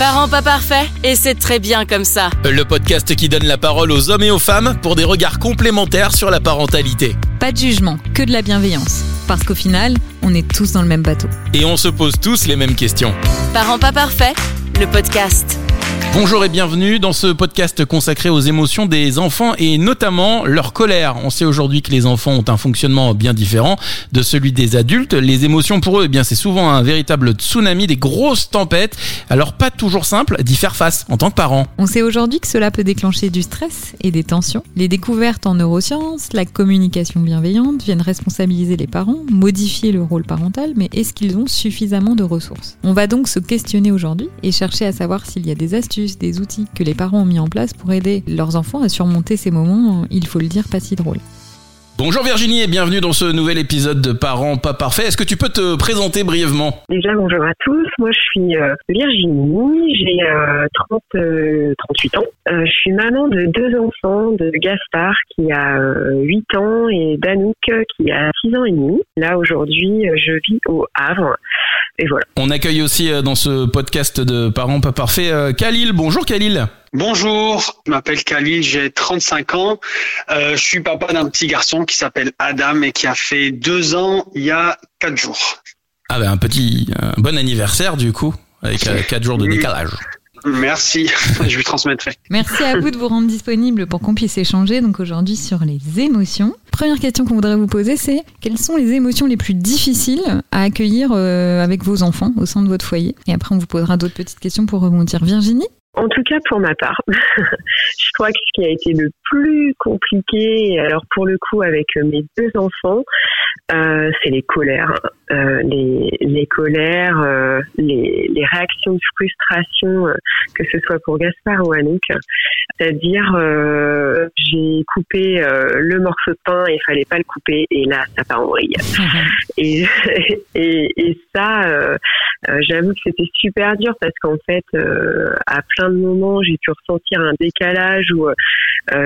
Parents pas parfaits, et c'est très bien comme ça. Le podcast qui donne la parole aux hommes et aux femmes pour des regards complémentaires sur la parentalité. Pas de jugement, que de la bienveillance. Parce qu'au final, on est tous dans le même bateau. Et on se pose tous les mêmes questions. Parents pas parfaits, le podcast. Bonjour et bienvenue dans ce podcast consacré aux émotions des enfants et notamment leur colère. On sait aujourd'hui que les enfants ont un fonctionnement bien différent de celui des adultes. Les émotions pour eux, eh bien, c'est souvent un véritable tsunami, des grosses tempêtes. Alors pas toujours simple d'y faire face en tant que parent. On sait aujourd'hui que cela peut déclencher du stress et des tensions. Les découvertes en neurosciences, la communication bienveillante viennent responsabiliser les parents, modifier le rôle parental, mais est-ce qu'ils ont suffisamment de ressources? On va donc se questionner aujourd'hui et chercher à savoir s'il y a des astuces des outils que les parents ont mis en place pour aider leurs enfants à surmonter ces moments, il faut le dire, pas si drôles. Bonjour Virginie et bienvenue dans ce nouvel épisode de Parents pas parfaits. Est-ce que tu peux te présenter brièvement? Déjà bonjour à tous, moi je suis euh, Virginie, j'ai 30, euh, 38 euh, ans. je suis maman de deux enfants, de Gaspard qui a 8 ans et d'Anouk qui a 6 ans et demi. Là aujourd'hui je vis au Havre. Et voilà. On accueille aussi dans ce podcast de Parents pas parfaits Khalil. Bonjour Khalil. Bonjour, je m'appelle Khalil, j'ai 35 ans. Euh, je suis papa d'un petit garçon qui s'appelle Adam et qui a fait deux ans il y a quatre jours. Ah ben un petit, un bon anniversaire du coup, avec euh, quatre jours de décalage. Merci, je lui transmettrai. Merci à vous de vous rendre disponible pour qu'on puisse échanger donc aujourd'hui sur les émotions. Première question qu'on voudrait vous poser, c'est quelles sont les émotions les plus difficiles à accueillir euh, avec vos enfants au sein de votre foyer? Et après, on vous posera d'autres petites questions pour rebondir. Virginie? En tout cas, pour ma part, je crois que ce qui a été le plus compliqué, alors pour le coup avec mes deux enfants, euh, c'est les colères, euh, les, les, colères, euh, les, les, réactions de frustration, euh, que ce soit pour Gaspard ou Anouk. C'est-à-dire, euh, j'ai coupé le morceau de pain et il fallait pas le couper, et là, ça part en vrille. et, et, et, ça, j'avoue que c'était super dur parce qu'en fait, à plein de moments, j'ai pu ressentir un décalage où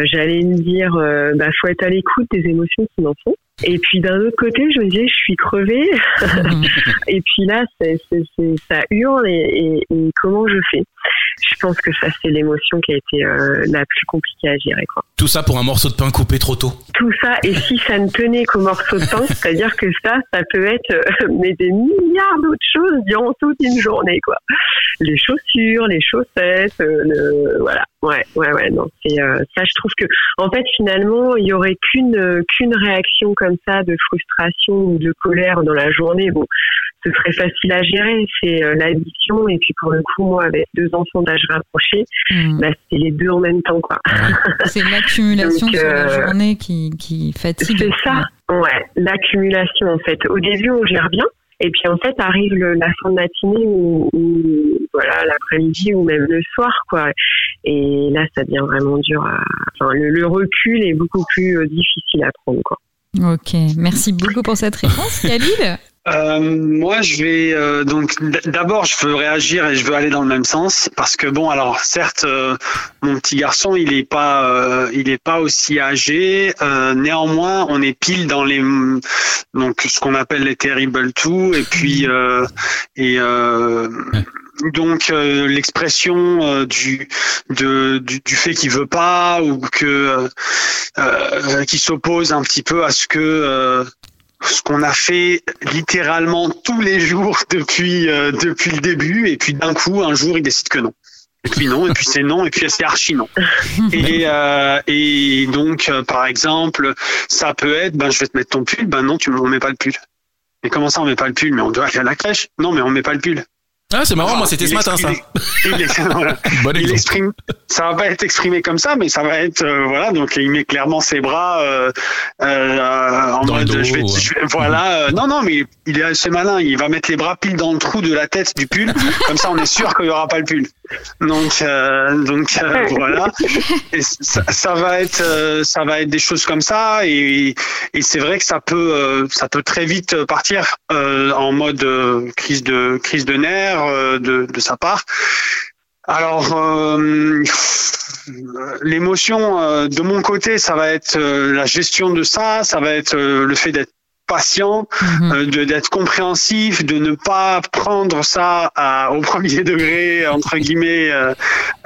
j'allais me dire, bah, faut être à l'écoute des émotions qui m'en font. Et puis d'un autre côté, je me disais, je suis crevée. et puis là, ça hurle et, et, comment je fais? Je pense que ça, c'est l'émotion qui a été euh, la plus compliquée à gérer. Quoi. Tout ça pour un morceau de pain coupé trop tôt Tout ça, et si ça ne tenait qu'au morceau de pain, c'est-à-dire que ça, ça peut être euh, mais des milliards d'autres choses durant toute une journée. quoi. Les chaussures, les chaussettes, euh, le, voilà. Ouais, ouais, ouais, non, c'est ça. Je trouve que, en fait, finalement, il y aurait qu'une qu'une réaction comme ça de frustration ou de colère dans la journée, bon, ce serait facile à gérer. C'est euh, l'addition et puis pour le coup, moi, avec deux enfants d'âge rapproché, hmm. bah, c'est les deux en même temps, quoi. C'est l'accumulation sur la euh, journée qui, qui fatigue. C'est ça, ouais, l'accumulation en fait. Au début, on gère bien. Et puis en fait arrive la fin de matinée ou, voilà l'après-midi ou même le soir quoi. Et là ça devient vraiment dur. Enfin le, le recul est beaucoup plus euh, difficile à prendre quoi. Ok, merci beaucoup pour cette réponse, Khalil. Euh, moi, je vais euh, donc d'abord, je veux réagir et je veux aller dans le même sens parce que bon, alors certes, euh, mon petit garçon, il est pas, euh, il est pas aussi âgé. néanmoins, on est pile dans les donc ce qu'on appelle les terrible two et puis et donc euh, l'expression euh, du, du, du fait qu'il veut pas ou que euh, qui s'oppose un petit peu à ce que ce qu'on a fait littéralement tous les jours depuis depuis le début et puis d'un coup un jour il décide que non et puis non, et puis c'est non, et puis c'est archi non. Et, euh, et donc, par exemple, ça peut être, ben je vais te mettre ton pull, ben non, tu on met pas le pull. Et comment ça on met pas le pull? Mais on doit aller à la crèche. Non, mais on met pas le pull. Ah, c'est marrant, moi c'était ce matin ça. Il, exprime, ça va pas être exprimé comme ça, mais ça va être euh, voilà. Donc il met clairement ses bras euh, euh, en mode je vais, voilà. non non, mais il est assez malin. Il va mettre les bras pile dans le trou de la tête du pull, comme ça on est sûr qu'il y aura pas le pull. Donc donc voilà. Et ça, ça, va être ça va être des choses comme ça et, et c'est vrai que ça peut ça peut très vite partir en mode crise de crise de nerfs euh, de, sa part. Alors, euh, l'émotion euh, de mon côté, ça va être la gestion de ça, ça va être le fait d'être patient, Mhm. euh, de d'être compréhensif, de ne pas prendre ça à, au premier degré entre guillemets. euh,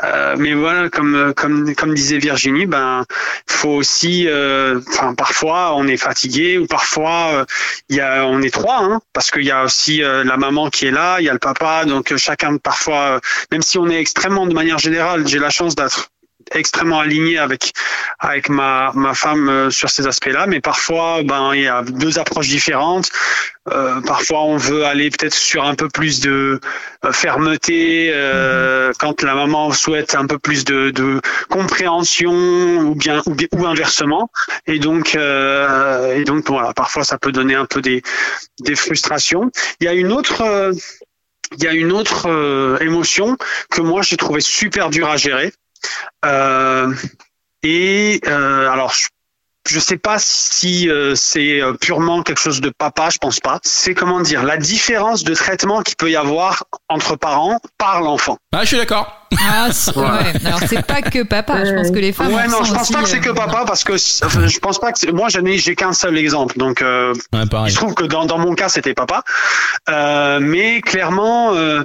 euh, mais voilà, comme comme comme disait Virginie, ben faut aussi, euh, enfin parfois on est fatigué ou parfois euh, il y a on est trois, hein, parce qu'il y a aussi euh, la maman qui est là, il y a le papa, donc chacun parfois, même si on est extrêmement de manière générale, j'ai la chance d'être extrêmement aligné avec avec ma ma femme euh, sur ces aspects-là. Mais parfois ben il y a deux approches différentes. Euh, parfois on veut aller peut-être sur un peu plus de euh, fermeté euh, quand la maman souhaite un peu plus de, de compréhension ou bien ou, inversement. Et donc euh, et donc voilà. Parfois ça peut donner un peu des des frustrations. Il y a une autre il y a une autre émotion que moi j'ai trouvé super dur à gérer et euh, alors, je, je sais pas si euh, c'est euh, purement quelque chose de papa, je pense pas. C'est comment dire la différence de traitement qu'il peut y avoir entre parents par l'enfant. Ah, je suis d'accord. Ah, c'est- ouais. Alors c'est pas que papa. Je pense que les femmes. Ouais, non, je sont pense aussi, pas que c'est que euh, papa parce que enfin, je pense pas que c'est- moi j'en ai j'ai qu'un seul exemple donc euh, Ouais, il se trouve que dans, dans mon cas c'était papa Euh, mais clairement euh,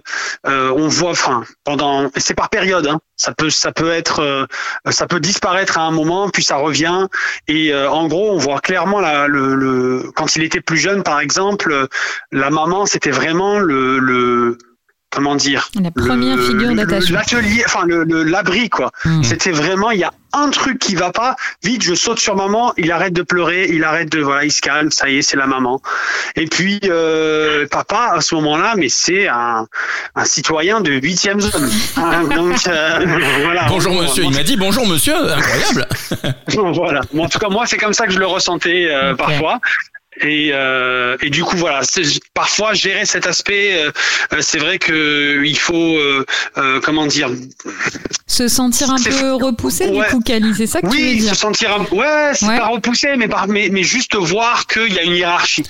euh, on voit enfin pendant et c'est par période hein. ça peut ça peut être euh, ça peut disparaître à un moment puis ça revient et euh, en gros on voit clairement la, le, quand il était plus jeune par exemple euh, la maman c'était vraiment le comment dire La première le- figure d'attachement. l'atelier enfin le l'abri quoi Mm. c'était vraiment il y a un truc qui va pas vite je saute sur maman il arrête de pleurer il arrête de voilà il se calme ça y est c'est la maman et puis euh, papa à ce moment-là mais c'est un, un citoyen de huitième zone Hein, donc euh, voilà Bonjour monsieur. Il m'a dit bonjour monsieur. Incroyable. voilà. Bon, en tout cas, moi, c'est comme ça que je le ressentais euh, parfois. Et, euh, et du coup, voilà, c'est- parfois gérer cet aspect, euh, euh, c'est vrai que il faut, euh, euh, comment dire, Se sentir un peu repoussé Ouais. du coup, Cali. C'est ça que tu veux oui, dire? se sentir, un... ouais, c'est Ouais. pas repoussé, mais, par... mais mais juste voir qu'il y a une hiérarchie.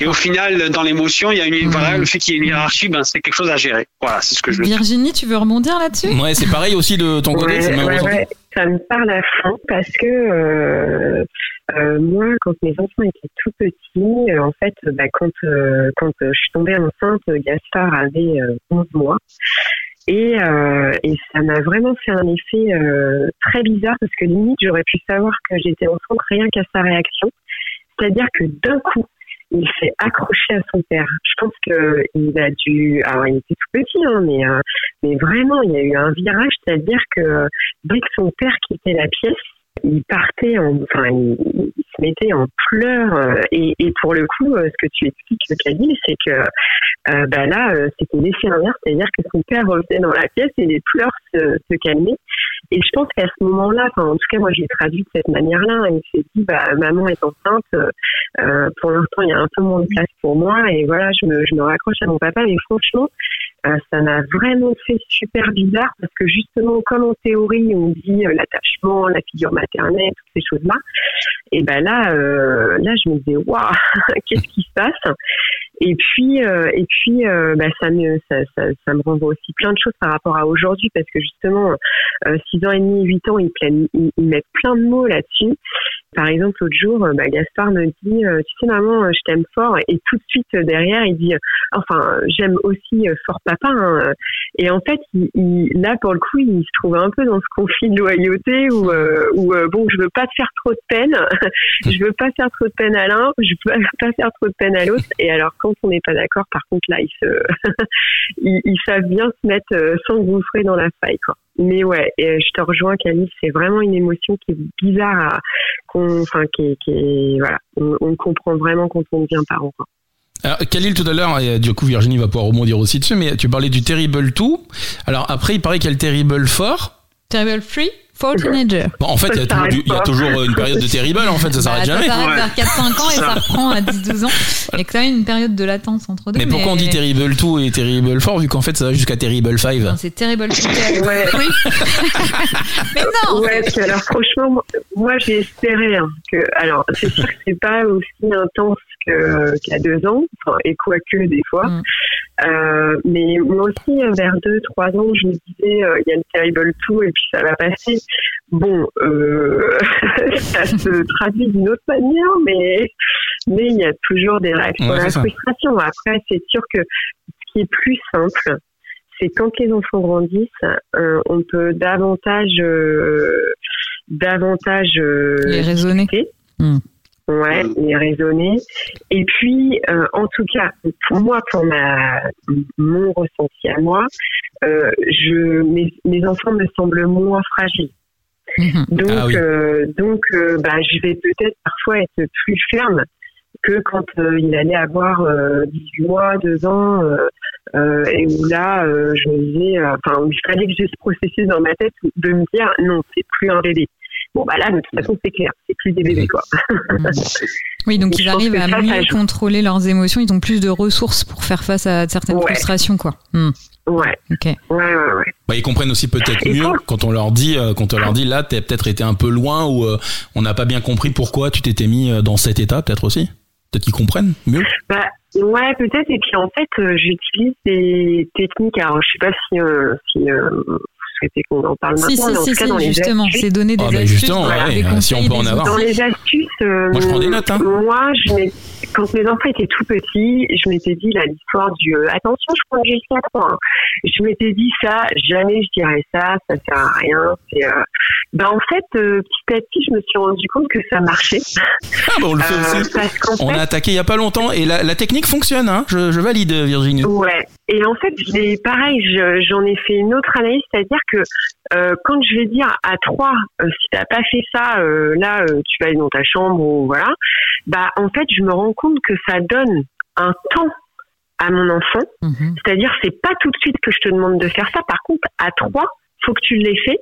Et au final, dans l'émotion, il y a une, Mhm. voilà, le fait qu'il y ait une hiérarchie, ben c'est quelque chose à gérer. Voilà, c'est ce que je veux dire. Virginie, tu veux rebondir là-dessus? Ouais, c'est pareil aussi de ton côté. Ouais, ça me parle à fond parce que euh, euh, moi, quand mes enfants étaient tout petits, euh, en fait, bah, quand quand je suis tombée enceinte, Gaspard avait euh, 11 mois. Et, ça m'a vraiment fait un effet très bizarre parce que limite j'aurais pu savoir que j'étais enceinte rien qu'à sa réaction. C'est-à-dire que d'un coup, il s'est accroché à son père. Je pense que il a dû, alors il était tout petit, hein, mais euh, mais vraiment il y a eu un virage, c'est-à-dire que dès que son père quittait la pièce, il partait en, enfin il, se mettait en pleurs euh, et, et pour le coup, euh, ce que tu expliques, Camille, c'est que euh, bah là, euh, c'était l'effet inverse, c'est-à-dire que son père revenait dans la pièce et les pleurs se, se calmaient. Et je pense qu'à ce moment-là, enfin, en tout cas, moi, j'ai traduit de cette manière-là. Il s'est dit, bah, maman est enceinte. euh, pour l'instant, il y a un peu moins de place pour moi. Et voilà, je me, je me raccroche à mon papa. Mais franchement, euh, ça m'a vraiment fait super bizarre parce que justement, comme en théorie, on dit euh, l'attachement, la figure maternelle, toutes ces choses-là. Et ben là, euh, là, je me disais, waouh, qu'est-ce qui se passe? Et puis, euh, et puis, euh, bah, ça me, ça, ça, ça me renvoie aussi plein de choses par rapport à aujourd'hui parce que justement, euh, 6 ans et demi, 8 ans, ils, ils, ils mettent plein de mots là-dessus. Par exemple, l'autre jour, euh, bah, Gaspard me dit, euh, tu sais maman, euh, je t'aime fort, et tout de suite derrière, il dit, enfin, j'aime aussi fort papa. hein. Et en fait, il, il- là pour le coup, il se trouve un peu dans ce conflit de loyauté où, où bon, je veux pas te faire trop de peine, je veux pas faire trop de peine à l'un, je veux pas faire trop de peine à l'autre. Et alors quand on n'est pas d'accord, par contre là, ils se, ils, ils savent bien se mettre euh, sans gouffrer dans la faille, quoi. Mais ouais, et, euh, je te rejoins, Camille, c'est vraiment une émotion qui est bizarre à, qu'on, enfin, qui, est- qui voilà, on, on comprend vraiment quand on devient parent, quoi. Alors, Khalil tout à l'heure, et du coup Virginie va pouvoir rebondir aussi dessus, mais tu parlais du Terrible 2. Alors après, il paraît qu'il y a le Terrible 4. Terrible Free for Teenager. Bon, en fait, il y y a toujours une période de Terrible, en fait, ça s'arrête Bah, jamais. Ça s'arrête Ouais. vers 4-5 ans et Ça. reprend à 10-12 ans. Il y a quand même une période de latence entre deux. Mais pourquoi on dit Terrible 2 et Terrible 4 vu qu'en fait ça va jusqu'à Terrible 5 Non, C'est Terrible Free. Ouais. Oui. Mais non Ouais, alors franchement, moi, j'ai espéré hein, que. Alors, c'est sûr que c'est pas aussi intense y a deux ans, enfin, et quoique des fois. Mm. Euh, mais moi aussi, euh, vers deux, trois ans, je me disais, euh, il y a le Terrible 2 et puis ça va passer. Bon, euh, ça se traduit d'une autre manière, mais mais il y a toujours des réactions Ouais, à la ça. frustration. Après, c'est sûr que ce qui est plus simple, c'est quand les enfants grandissent, euh, on peut davantage, euh, davantage euh, Les raisonner. Ouais, les raisonner. Et puis, euh, en tout cas, pour moi, pour ma, mon ressenti à moi, euh, je, mes, mes enfants me semblent moins fragiles. Mhm. Donc, Ah oui. euh, donc, euh, bah, je vais peut-être parfois être plus ferme que quand euh, il allait avoir euh, 18 mois, 2 ans, euh, euh, et où là, euh, je me disais, enfin, où il fallait que j'ai ce processus dans ma tête de me dire, non, c'est plus un bébé. Bon, bah là, de toute façon, c'est clair, c'est plus des bébés, quoi. Oui, donc ils arrivent à ça, mieux contrôler leurs émotions, ils ont plus de ressources pour faire face à certaines Ouais. frustrations, quoi. Hmm, Ouais, ok. ouais, ouais, ouais. Bah, ils comprennent aussi peut-être mieux quand- quand on leur dit, euh, quand on leur dit là, t'as peut-être été un peu loin ou euh, on n'a pas bien compris pourquoi tu t'étais mis euh, dans cet état, peut-être aussi. Peut-être qu'ils comprennent mieux. Bah, ouais, peut-être. Et puis en fait, euh, j'utilise des techniques. Alors, je sais pas si, euh, euh, souhaitez qu'on en parle Si, maintenant, si, si, tout cas, si, dans les justement, astuces, c'est donner des Ah, astuces, justement, voilà, ouais, des euh, si on peut en avoir. dans les astuces, euh, Moi, je prends des notes, hein. Moi, je m'ai- quand mes enfants étaient tout petits, je m'étais dit là l'histoire du euh, attention, je prends jusqu'à trois. hein. Je m'étais dit ça, jamais je dirais ça, ça sert à rien. C'est, euh... ben, en fait, euh, petit à petit, je me suis rendu compte que ça marchait. Ah bah on le fait Euh, aussi. parce qu'en On fait, a attaqué il y a pas longtemps et la, la technique fonctionne, hein. je, je valide Virginie. Ouais. Et en fait, j'ai pareil, je- j'en ai fait une autre analyse, c'est-à-dire que euh, quand je vais dire à trois, euh, si t'as pas fait ça, euh, là, euh, tu vas aller dans ta chambre ou voilà, bah en fait, je me rends compte que ça donne un temps à mon enfant. Mhm. C'est-à-dire, c'est pas tout de suite que je te demande de faire ça. Par contre, à trois, faut que tu l'aies fait.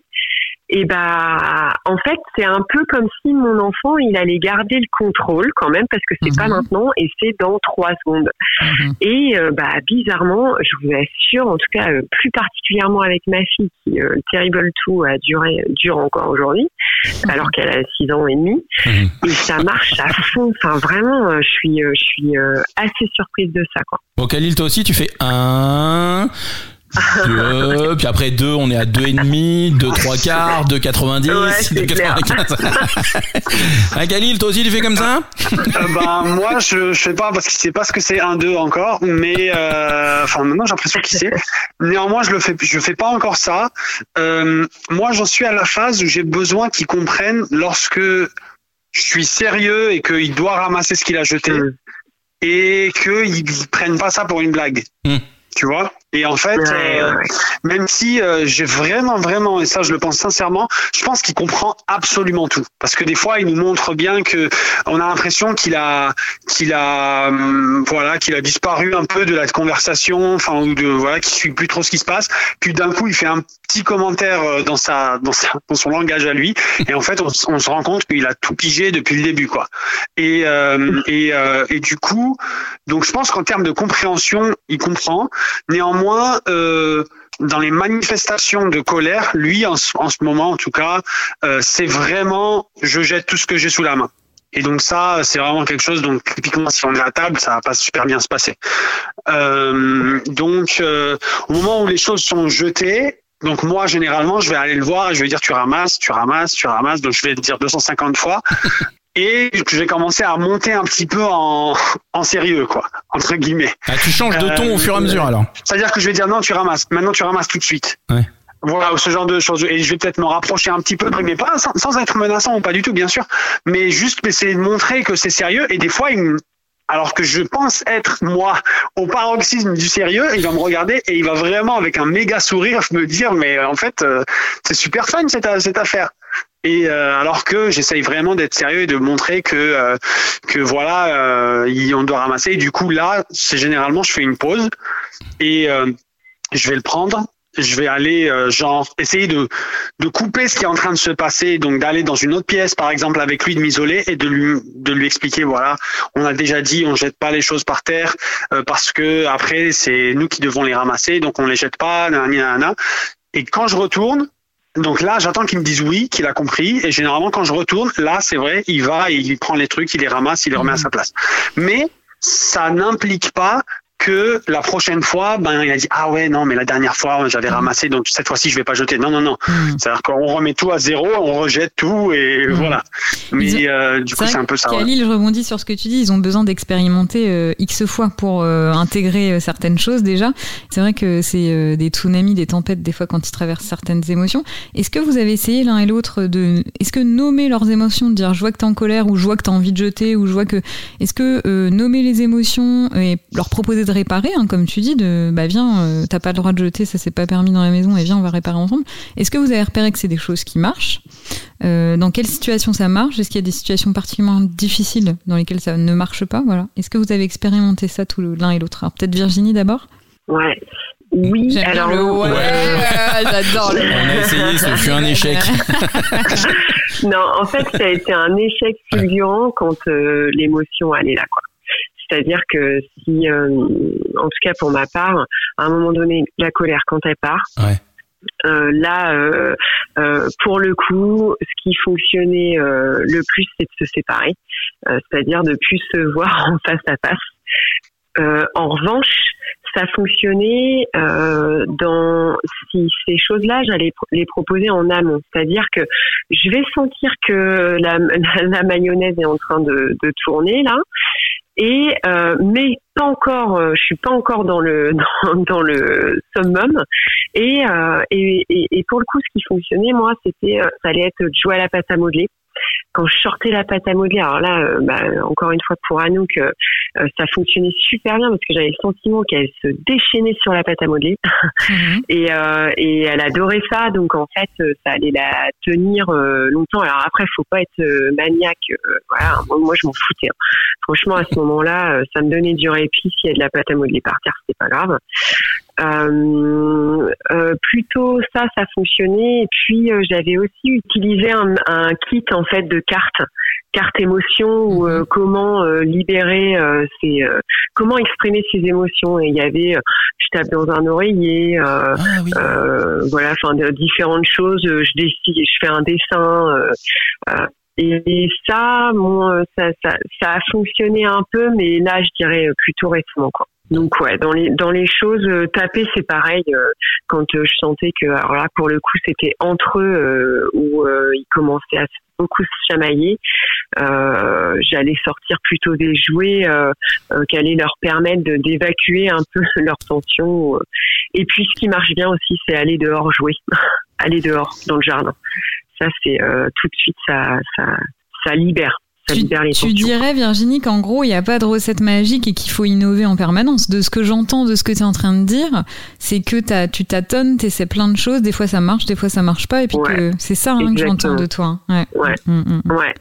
Et bah, en fait, c'est un peu comme si mon enfant, il allait garder le contrôle quand même, parce que c'est Mhm. pas maintenant et c'est dans trois secondes. Mhm. Et euh, bah, bizarrement, je vous assure, en tout cas, euh, plus particulièrement avec ma fille, qui euh, le Terrible 2 a duré, dure encore aujourd'hui, alors qu'elle a 6 ans et demi, Mhm. et ça marche à fond. Enfin, vraiment, je suis, je suis assez surprise de ça, quoi. Bon Khalil, toi aussi tu fais un, deux, puis après deux, on est à deux et demi, deux trois quarts, deux 90, Ouais, c'est deux clair. 95. hein, Khalil, toi aussi tu fais comme ça? Euh, bah, moi, je, je sais pas parce qu'il sait pas ce que c'est un 2 encore, mais euh, enfin maintenant j'ai l'impression qu'il sait. Néanmoins, je le fais, je fais pas encore ça. Euh, moi, j'en suis à la phase où j'ai besoin qu'il comprenne lorsque je suis sérieux et qu'il doit ramasser ce qu'il a jeté Mm. et qu'ils prennent pas ça pour une blague. Mm. Tu vois? Et en fait, euh, même si euh, j'ai vraiment, vraiment, et ça je le pense sincèrement, je pense qu'il comprend absolument tout. Parce que des fois, il nous montre bien que on a l'impression qu'il a, qu'il a, hum, voilà, qu'il a disparu un peu de la conversation, enfin ou de voilà, qu'il suit plus trop ce qui se passe. Puis d'un coup, il fait un petit commentaire euh, dans sa, dans sa, dans son langage à lui, et en fait, on, on se rend compte qu'il a tout pigé depuis le début, quoi. Et et et du coup, donc je pense qu'en termes de compréhension, il comprend. Néanmoins, euh, dans les manifestations de colère, lui, en, ce- en ce moment, en tout cas, euh, c'est vraiment, je jette tout ce que j'ai sous la main. Et donc ça, c'est vraiment quelque chose. Donc typiquement, si on est à table, ça va pas super bien se passer. Euh, donc, euh, au moment où les choses sont jetées, donc moi, généralement, je vais aller le voir et je vais dire tu ramasses, tu ramasses, tu ramasses. Donc je vais dire 250 fois. Et je vais commencer à monter un petit peu en, en sérieux, quoi, entre guillemets. ah, Tu changes de ton au fur et à mesure alors. C'est-à-dire que je vais dire non, tu ramasses. Maintenant, tu ramasses tout de suite. Ouais. Voilà, ou ce genre de choses. Et je vais peut-être me rapprocher un petit peu, mais pas sans, sans être menaçant ou pas du tout, bien sûr. Mais juste essayer de montrer que c'est sérieux. Et des fois, il me- alors que je pense être, moi, au paroxysme du sérieux, il va me regarder et il va vraiment, avec un méga sourire, me dire, mais euh, en fait, euh, c'est super fun cette, cette affaire. Et euh, alors que j'essaye vraiment d'être sérieux et de montrer que euh, que voilà, euh, on doit ramasser. Du coup là, c'est généralement je fais une pause et euh, je vais le prendre. Je vais aller euh, genre essayer de de couper ce qui est en train de se passer, donc d'aller dans une autre pièce par exemple avec lui, de m'isoler et de lui de lui expliquer voilà, on a déjà dit on jette pas les choses par terre euh, parce que après c'est nous qui devons les ramasser, donc on les jette pas, nanani, nanana. Et quand je retourne, donc là, j'attends qu'il me dise oui, qu'il a compris. Et généralement, quand je retourne, là, c'est vrai, il va, et il prend les trucs, il les ramasse, il les remet à sa place. Mais ça n'implique pas que la prochaine fois, ben il a dit ah ouais non mais la dernière fois j'avais ramassé donc cette fois-ci je vais pas jeter. Non non non. Mm. C'est-à-dire qu'on remet tout à zéro, on rejette tout et Mm. voilà. Mais euh, du coup c'est un peu ça. ouais. Khalil, je rebondis sur ce que tu dis. Ils ont besoin d'expérimenter euh, X fois pour euh, intégrer certaines choses déjà. C'est vrai que c'est des tsunamis, des tempêtes, des fois quand ils traversent certaines émotions. Est-ce que vous avez essayé l'un et l'autre de. Est-ce que nommer leurs émotions, de dire je vois que t'es en colère ou je vois que t'as envie de jeter ou je vois que. Est-ce que nommer les émotions et leur proposer de réparer, hein, comme tu dis, de bah viens, euh, t'as pas le droit de jeter, ça c'est pas permis dans la maison et viens, on va réparer ensemble. Est-ce que vous avez repéré que c'est des choses qui marchent? Euh, Dans quelles situations ça marche? Est-ce qu'il y a des situations particulièrement difficiles dans lesquelles ça ne marche pas? Voilà. Est-ce que vous avez expérimenté ça tout l'un et l'autre? Alors peut-être Virginie d'abord? Ouais. Oui, alors le ouais, Ouais. j'adore le. On a essayé, ce fut un échec. non, en fait, ça a été un échec fulgurant quand euh, l'émotion elle est là, quoi. C'est-à-dire que si, euh, en tout cas pour ma part, à un moment donné, la colère quand elle part, Ouais. euh, là, euh, euh, pour le coup, ce qui fonctionnait euh, le plus, c'est de se séparer, c'est-à-dire de plus se voir en face à face. Euh, en revanche, ça fonctionnait euh, dans si ces choses-là, j'allais les proposer en amont, c'est-à-dire que je vais sentir que la, la, la mayonnaise est en train de, de tourner là, et euh, mais pas encore, euh, je suis pas encore dans le dans, le summum, et, euh, et, et et pour le coup, ce qui fonctionnait moi, c'était euh, ça allait être jouer à la pâte à modeler. Quand je sortais la pâte à modeler, alors là, euh, bah, encore une fois pour Anouk, euh, euh, ça fonctionnait super bien parce que j'avais le sentiment qu'elle se déchaînait sur la pâte à modeler Mhm. et, euh, et elle adorait ça donc en fait ça allait la tenir longtemps alors après faut pas être maniaque voilà moi, moi, je m'en foutais hein. franchement à ce moment-là ça me donnait du répit s'il y a de la pâte à modeler par terre c'était pas grave euh, plutôt ça ça fonctionnait et puis euh, j'avais aussi utilisé un, un kit en fait de cartes cartes émotions ou euh, comment libérer ses comment exprimer ses émotions et il y avait je tape dans un oreiller Ah oui. voilà, enfin différentes choses. Je je fais un dessin. et, ça, bon, ça, ça, ça a fonctionné un peu, mais là, je dirais plutôt récemment, quoi. Donc ouais, dans les dans les choses euh, taper, c'est pareil. euh, quand euh, je sentais que, alors là, pour le coup, c'était entre eux euh, où euh, ils commençaient à beaucoup se chamailler. J'allais sortir plutôt des jouets qui leur permettre d'évacuer un peu leur tension. et puis, ce qui marche bien aussi, c'est aller dehors jouer, aller dehors dans le jardin. Ça, c'est tout de suite, ça, ça, ça libère, Tu, les dirais, Virginie, qu'en gros, il n'y a pas de recette magique et qu'il faut innover en permanence. De ce que j'entends, de ce que tu es en train de dire, c'est que t'as- tu tâtonnes, tu essaies plein de choses. Des fois, ça marche, des fois, ça marche pas. Et puis, Ouais. que c'est ça hein, que j'entends de toi. hein. Ouais. Ouais. Mm, mm, mm. Ouais.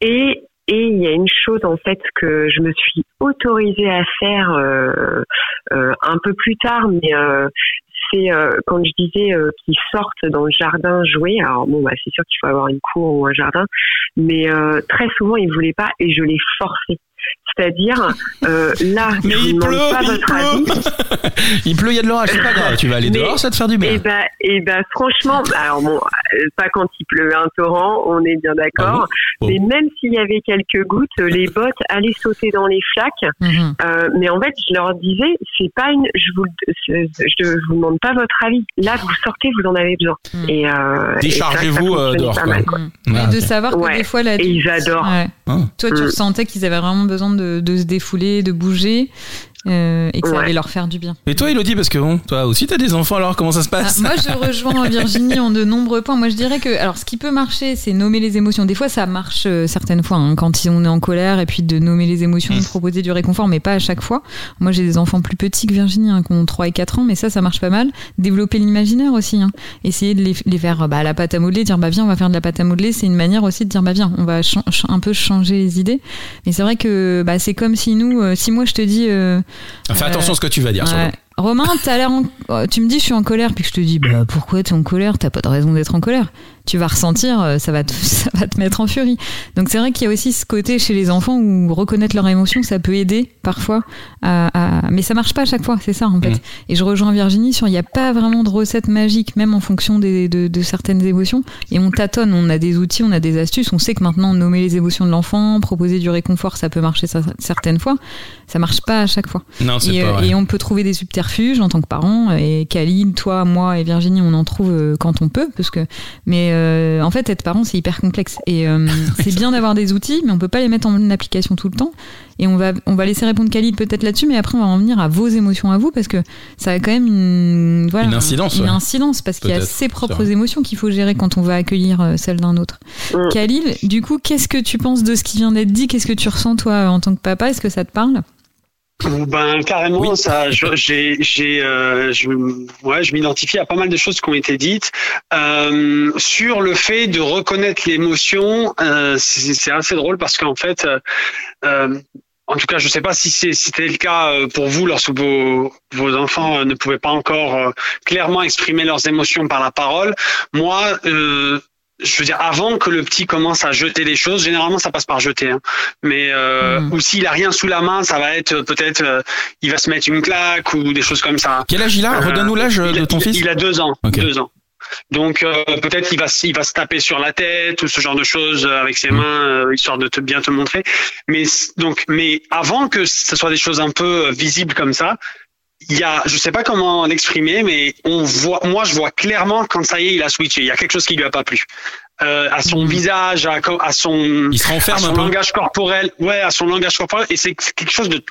Et et il y a une chose en fait que je me suis autorisée à faire euh, euh, un peu plus tard, mais euh, euh, quand je disais euh, qu'ils sortent dans le jardin jouer. Alors bon, bah, c'est sûr qu'il faut avoir une cour ou un jardin, mais euh, très souvent ils voulaient pas et je les forçais. C'est-à-dire euh, là, Mais je vous il pleut, pas il votre avis. pleut. il pleut, il y a de l'orage, c'est pas grave. Tu vas aller Mais- dehors, ça va te faire du bien. Et ben, et ben, franchement, alors bon, euh, pas quand il pleut un torrent, on est bien d'accord. Ah bon Mais même s'il y avait quelques gouttes, les bottes allaient sauter dans les flaques. Mhm. Euh, mais en fait, je leur disais, c'est pas une, je vous, je vous demande pas votre avis. Là, vous sortez, vous en avez besoin. Mm. Et euh, Déchargez-vous, dehors, pas quoi. mal, quoi. Mm. Ah, Et de ok. savoir que Ouais. des fois, la Et ils adorent. Ouais. Ah. Toi, tu Mm. ressentais qu'ils avaient vraiment besoin de, de se défouler, de bouger, euh, et que ça Ouais. allait leur faire du bien. Et toi, Elodie, parce que bon, toi aussi, t'as des enfants, alors comment ça se Ah, passe moi, je rejoins Virginie en de nombreux points. Moi, je dirais que, alors, ce qui peut marcher, c'est nommer les émotions. Des fois, ça marche euh, certaines fois, hein, quand on est en colère, et puis de nommer les émotions, de proposer du réconfort, mais pas à chaque fois. Moi, j'ai des enfants plus petits que Virginie, hein, qui ont 3 et 4 ans, mais ça, ça marche pas mal. Développer l'imaginaire aussi. Hein. Essayer de les, les faire bah, à la pâte à modeler, dire, bah, viens, on va faire de la pâte à modeler. C'est une manière aussi de dire, bah, viens, on va un peu changer les idées. Mais c'est vrai que bah, c'est comme si nous, euh, si moi, je te dis. euh, Fais attention à ce que tu vas dire. Romain, en- tu me dis je suis en colère, puis je te dis bah, pourquoi tu es en colère? T'as pas de raison d'être en colère. Tu vas ressentir, euh, ça va, te, ça va te mettre en furie. Donc c'est vrai qu'il y a aussi ce côté chez les enfants où reconnaître leurs émotions, ça peut aider parfois. À, à- Mais ça marche pas à chaque fois, c'est ça en fait. Mm. Et je rejoins Virginie sur il n'y a pas vraiment de recette magique, même en fonction des, de, de certaines émotions. Et on tâtonne, on a des outils, on a des astuces. On sait que maintenant nommer les émotions de l'enfant, proposer du réconfort, ça peut marcher ça- certaines fois. Ça marche pas à chaque fois. Non, c'est Et, pas euh, vrai. et on peut trouver des subterfuges en tant que parents. Et Khalil, toi, moi et Virginie, on en trouve euh, quand on peut. Parce que, mais euh, en fait, être parent, c'est hyper complexe. Et euh, c'est bien d'avoir des outils, mais on peut pas les mettre en application tout le temps. Et on va, on va laisser répondre Khalil peut-être là-dessus, mais après on va en venir à vos émotions à vous parce que ça a quand même une, voilà, Une incidence, Une ouais. incidence parce qu'il y a ses propres émotions qu'il faut gérer quand on va accueillir euh, celles d'un autre. Mm. Khalil, du coup, qu'est-ce que tu penses de ce qui vient d'être dit? Qu'est-ce que tu ressens toi en tant que papa? Est-ce que ça te parle? Ben carrément, Oui. ça, j'ai, j'ai, euh, je, ouais, je m'identifie à pas mal de choses qui ont été dites euh, sur le fait de reconnaître l'émotion. Euh, c'est, c'est assez drôle parce qu'en fait, euh, euh, en tout cas, je sais pas si c'est- c'était le cas euh, pour vous lorsque vos, vos enfants ne pouvaient pas encore clairement exprimer leurs émotions par la parole. Moi. Euh, je veux dire, avant que le petit commence à jeter les choses, généralement ça passe par jeter. Hein. Mais euh, Mhm. ou s'il a rien sous la main, ça va être euh, peut-être, euh, il va se mettre une claque ou des choses comme ça. Quel âge il a? Euh, Redonne-nous l'âge de ton il, fils. Il a deux ans. Deux ans. Donc euh, peut-être il va il va se taper sur la tête ou ce genre de choses avec ses Mhm. mains euh, histoire de te bien te montrer. Mais donc mais avant que ce soit des choses un peu visibles comme ça, il y a je sais pas comment l'exprimer mais on voit moi je vois clairement quand ça y est il a switché, il y a quelque chose qui lui a pas plu. Euh, à son Mhm. visage, à, son Il se à son langage corporel, ouais, à son langage corporel, et c'est quelque chose de,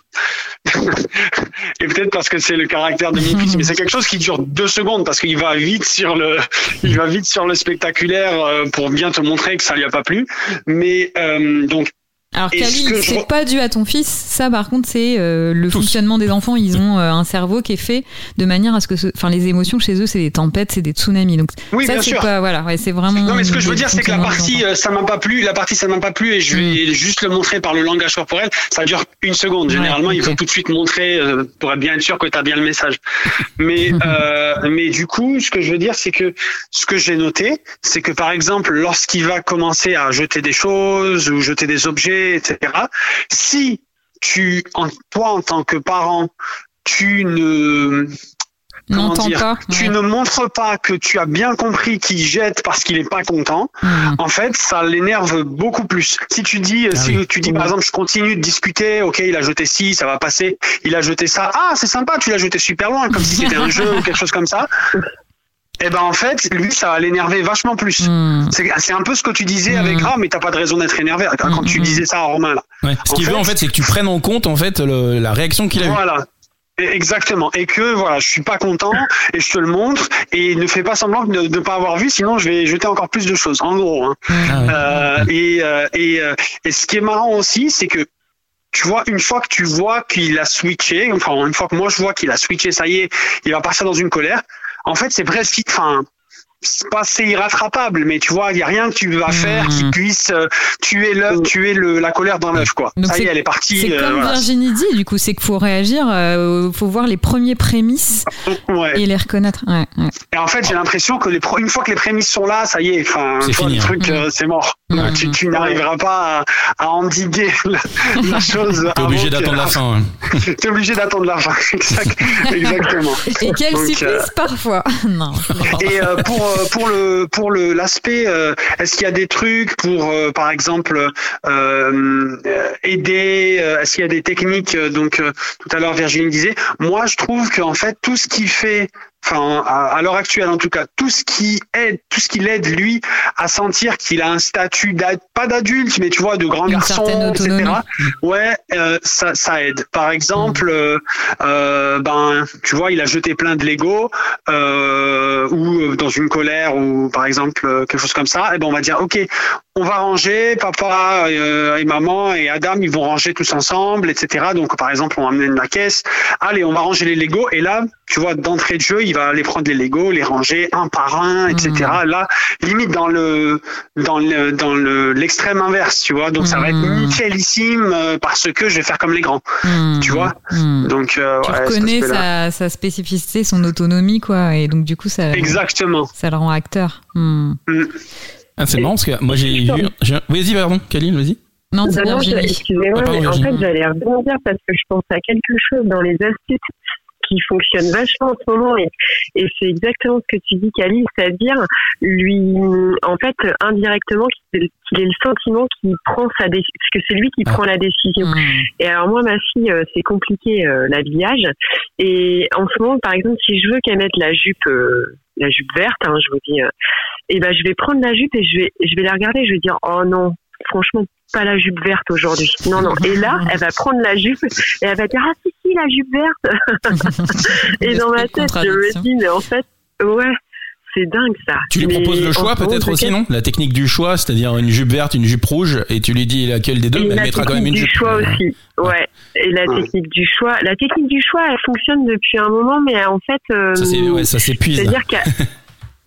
et peut-être parce que c'est le caractère de fils, mais c'est quelque chose qui dure deux secondes parce qu'il va vite sur le, il va vite sur le spectaculaire euh, pour bien te montrer que ça lui a pas plu, mais euh, donc Alors Khalil, je c'est vois- pas dû à ton fils. Ça, par contre, c'est euh, le Tous. fonctionnement des enfants. Ils ont euh, un cerveau qui est fait de manière à ce que, ce- enfin, les émotions chez eux, c'est des tempêtes, c'est des tsunamis. Donc oui, ça, c'est pas, voilà, ouais, c'est vraiment. Non, mais ce que je veux dire, c'est que la partie, euh, ça m'a pas plu. La partie, ça m'a pas plu, et je vais juste le montrer par le langage corporel. Ça dure une seconde. Ouais, Généralement, il faut tout de suite montrer euh, pour être bien sûr que tu as bien le message. Mais, mais du coup, ce que je veux dire, c'est que ce que j'ai noté, c'est que par exemple, lorsqu'il va commencer à jeter des choses ou jeter des objets, etc. Si tu, en, toi, en tant que parent, tu ne dire, pas. tu ouais. ne montres pas que tu as bien compris qu'il jette parce qu'il est pas content, Mhm. en fait, ça l'énerve beaucoup plus. Si tu dis, Ah si oui. tu dis par exemple, je continue de discuter, ok, il a jeté ci, ça va passer, il a jeté ça, ah, c'est sympa, tu l'as jeté super loin, comme si c'était un jeu ou quelque chose comme ça. Et ben en fait, lui, ça va l'énerver vachement plus. Mhm. C'est un peu ce que tu disais Mm. avec ah mais t'as pas de raison d'être énervé quand tu mm. disais ça à Romain là. Ouais. Ce En qu'il veut fait- en fait, c'est que tu prennes en compte en fait le- la réaction qu'il a eue. Voilà. Exactement. Et que voilà, je suis pas content et je te le montre et ne fais pas semblant de ne pas avoir vu, sinon je vais jeter encore plus de choses. En gros. Hein. Ah. Euh, et, euh, et, euh, et ce qui est marrant aussi, c'est que tu vois, une fois que tu vois qu'il a switché, enfin une fois que moi je vois qu'il a switché, ça y est, il va partir dans une colère. En fait, c'est presque, enfin, c'est pas c'est irrattrapable, mais tu vois, il y a rien que tu vas faire qui Mhm. puisse euh, tuer l'œuf, tuer le, la colère dans l'œuf, quoi. Donc ça y c'est- est, elle est partie. C'est euh, comme voilà. Virginie dit, du coup, c'est qu'il faut réagir, euh, faut voir les premiers prémices Ouais. et les reconnaître. Ouais, ouais. Et en fait, j'ai l'impression que les pro- une fois que les prémices sont là, ça y est, enfin, le hein. truc, euh, c'est mort. Mhm. Tu, tu n'arriveras pas à, à endiguer la, la chose. T'es obligé d'attendre la fin. hein. T'es obligé d'attendre la fin. Exact- Exactement. Et quel Donc, supplice euh, parfois. non. Et euh, pour euh, pour le pour le l'aspect, euh, est-ce qu'il y a des trucs pour euh, par exemple euh, euh, aider euh, Est-ce qu'il y a des techniques euh, Donc euh, tout à l'heure Virginie disait, moi je trouve qu'en fait tout ce qui fait Enfin, à, à l'heure actuelle, en tout cas, tout ce qui aide, tout ce qui l'aide lui à sentir qu'il a un statut pas d'adulte, mais tu vois, de grand Une garçon, etc. autonomie. Ouais, euh, ça, ça aide. Par exemple, euh, euh, ben, tu vois, il a jeté plein de Lego euh, ou euh, dans une colère ou par exemple euh, quelque chose comme ça. Et ben, on va dire, ok, on va ranger, papa euh, et maman et Adam, ils vont ranger tous ensemble, etc. Donc par exemple, on amène la caisse, allez, on va ranger les Legos, et là, tu vois, d'entrée de jeu, il va aller prendre les Legos, les ranger un par un, etc. Mmh. Là, limite dans le dans le dans le l'extrême inverse, tu vois. Donc ça va être Mmh. nickelissime euh, parce que je vais faire comme les grands, Hmm. tu vois. Hmm. Donc euh, Tu ouais, reconnais sa, sa spécificité, son autonomie, quoi, et donc du coup, ça, Exactement. ça le rend acteur. Ah, c'est marrant parce que moi j'ai vu. Vas-y, pardon, Kaline, vas-y. Non, c'est Bah excusez-moi, Ah, mais en fait, j'allais rebondir parce que je pense à quelque chose dans les astuces qui fonctionne vachement en ce moment et, et c'est exactement ce que tu dis, Cali, c'est-à-dire lui, en fait, indirectement, qu'il qu'il ait le sentiment qu'il prend sa décision, que c'est lui qui Ah. prend la décision. Hmm. Et alors moi, ma fille, euh, c'est compliqué euh, l'habillage. Et en ce moment, par exemple, si je veux qu'elle mette la jupe, euh, la jupe verte, hein, je vous dis, euh, eh ben je vais prendre la jupe et je vais, je vais la regarder. Je vais dire, oh non, franchement, pas la jupe verte aujourd'hui. Non, non. Et là, elle va prendre la jupe et elle va dire, ah si si, la jupe verte. et dans ma tête, je me dis, mais en fait, ouais. C'est dingue ça. Tu lui Mais proposes le choix peut-être aussi, non? La technique du choix, c'est-à-dire une jupe verte, une jupe rouge, et tu lui dis laquelle des deux, mais elle la mettra quand même technique une du jupe. choix aussi. Ouais. Et la Ouais. technique du choix, la technique du choix, elle fonctionne depuis un moment, mais en fait, euh, Ça c'est- ouais, ça s'épuise. c'est-à-dire qu'elle,